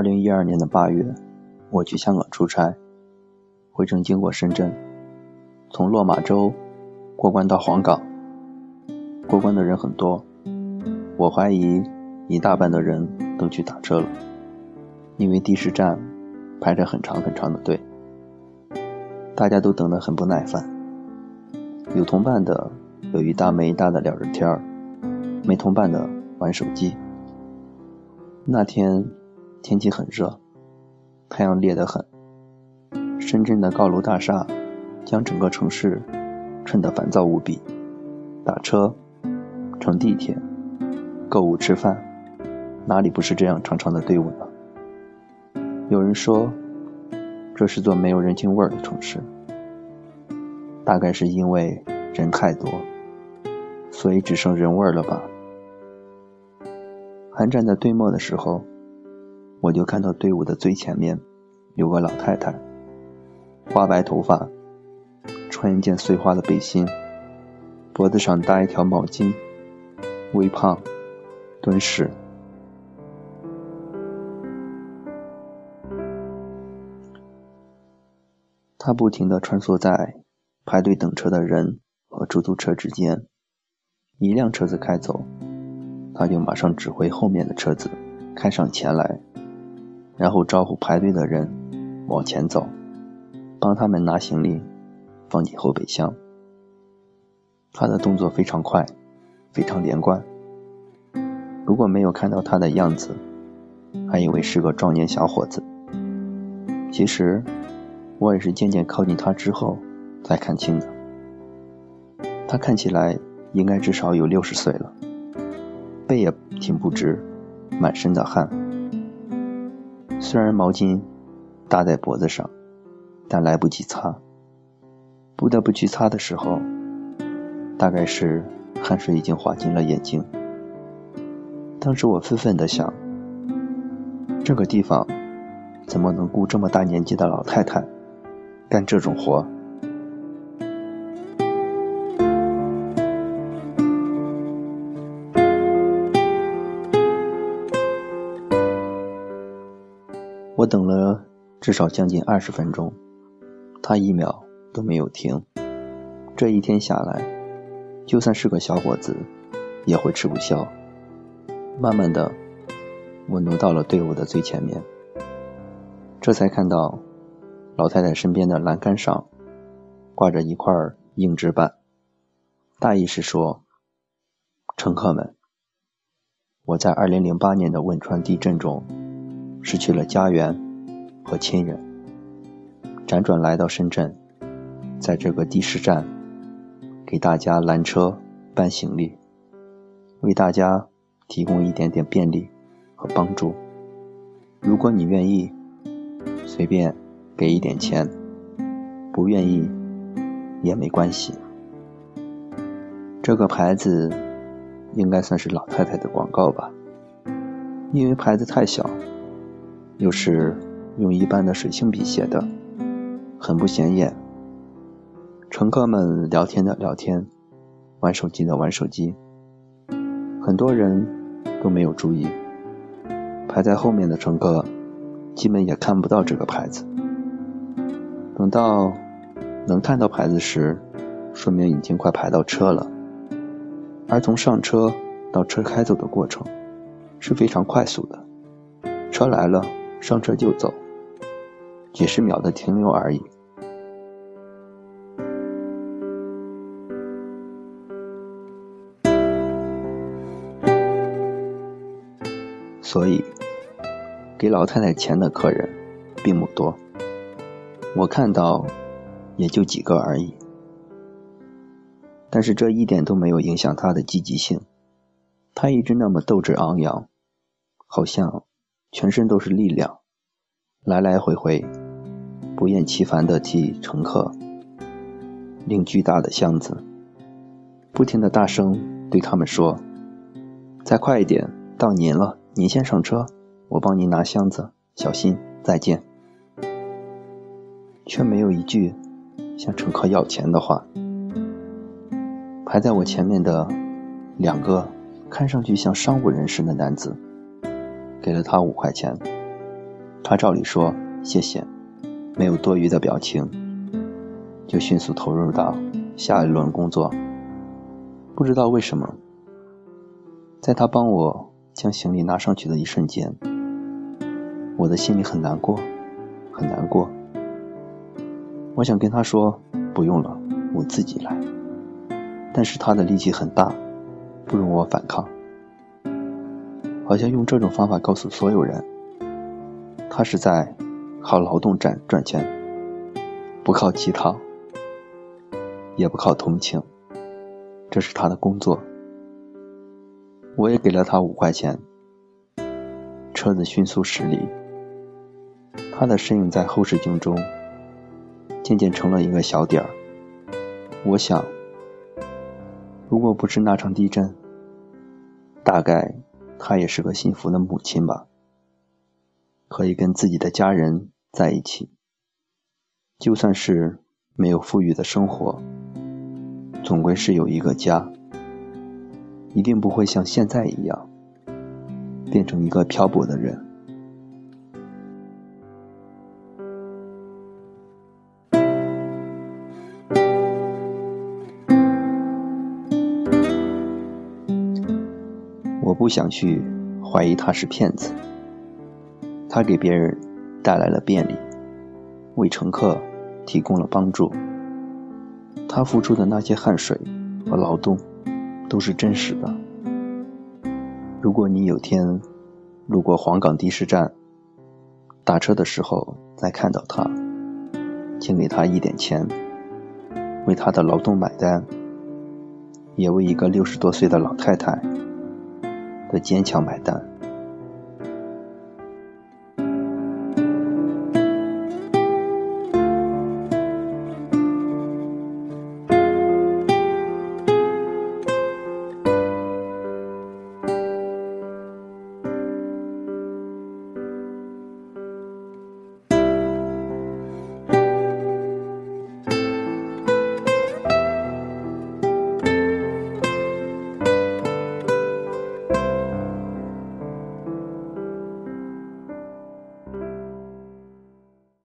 二零一二年的八月，我去香港出差，回程经过深圳，从落马洲过关到黄岗。过关的人很多，我怀疑一大半的人都去打车了，因为的士站排着很长很长的队，大家都等得很不耐烦。有同伴的有一搭没一搭的聊着天儿，没同伴的玩手机。那天天气很热，太阳烈得很。深圳的高楼大厦将整个城市衬得烦躁无比。打车、乘地铁、购物、吃饭，哪里不是这样长长的队伍呢？有人说，这是座没有人情味儿的城市。大概是因为人太多，所以只剩人味儿了吧。还站在队末的时候，我就看到队伍的最前面有个老太太，花白头发，穿一件碎花的背心，脖子上搭一条毛巾，微胖，敦实。她不停地穿梭在排队等车的人和出租车之间，一辆车子开走。他就马上指挥后面的车子开上前来，然后招呼排队的人往前走，帮他们拿行李放进后备箱。他的动作非常快，非常连贯。如果没有看到他的样子，还以为是个壮年小伙子。其实我也是渐渐靠近他之后才看清的。他看起来应该至少有六十岁了。背也挺不直，满身的汗。虽然毛巾搭在脖子上，但来不及擦。不得不去擦的时候，大概是汗水已经滑进了眼睛。当时我愤愤地想：这个地方怎么能雇这么大年纪的老太太干这种活？我等了至少将近二十分钟，他一秒都没有停。这一天下来，就算是个小伙子，也会吃不消。慢慢的，我挪到了队伍的最前面，这才看到老太太身边的栏杆上挂着一块硬纸板，大意是说：“乘客们，我在二零零八年的汶川地震中。”失去了家园和亲人，辗转来到深圳，在这个的士站，给大家拦车、搬行李，为大家提供一点点便利和帮助。如果你愿意，随便给一点钱；不愿意也没关系。这个牌子应该算是老太太的广告吧，因为牌子太小。又是用一般的水性笔写的，很不显眼。乘客们聊天的聊天，玩手机的玩手机，很多人都没有注意。排在后面的乘客基本也看不到这个牌子。等到能看到牌子时，说明已经快排到车了。而从上车到车开走的过程是非常快速的，车来了。上车就走，几十秒的停留而已。所以，给老太太钱的客人并不多，我看到也就几个而已。但是这一点都没有影响她的积极性，她一直那么斗志昂扬，好像……全身都是力量，来来回回，不厌其烦地替乘客拎巨大的箱子，不停地大声对他们说：“再快一点，到您了，您先上车，我帮您拿箱子，小心，再见。”却没有一句向乘客要钱的话。排在我前面的两个看上去像商务人士的男子。给了他五块钱，他照理说谢谢，没有多余的表情，就迅速投入到下一轮工作。不知道为什么，在他帮我将行李拿上去的一瞬间，我的心里很难过，很难过。我想跟他说不用了，我自己来。但是他的力气很大，不容我反抗。好像用这种方法告诉所有人，他是在靠劳动赚赚钱，不靠乞讨，也不靠同情，这是他的工作。我也给了他五块钱。车子迅速驶离，他的身影在后视镜中渐渐成了一个小点儿。我想。如果不是那场地震，大概她也是个幸福的母亲吧，可以跟自己的家人在一起。就算是没有富裕的生活，总归是有一个家，一定不会像现在一样变成一个漂泊的人。不想去怀疑他是骗子。他给别人带来了便利，为乘客提供了帮助。他付出的那些汗水和劳动都是真实的。如果你有天路过黄冈的士站，打车的时候再看到他，请给他一点钱，为他的劳动买单，也为一个六十多岁的老太太。的坚强买单。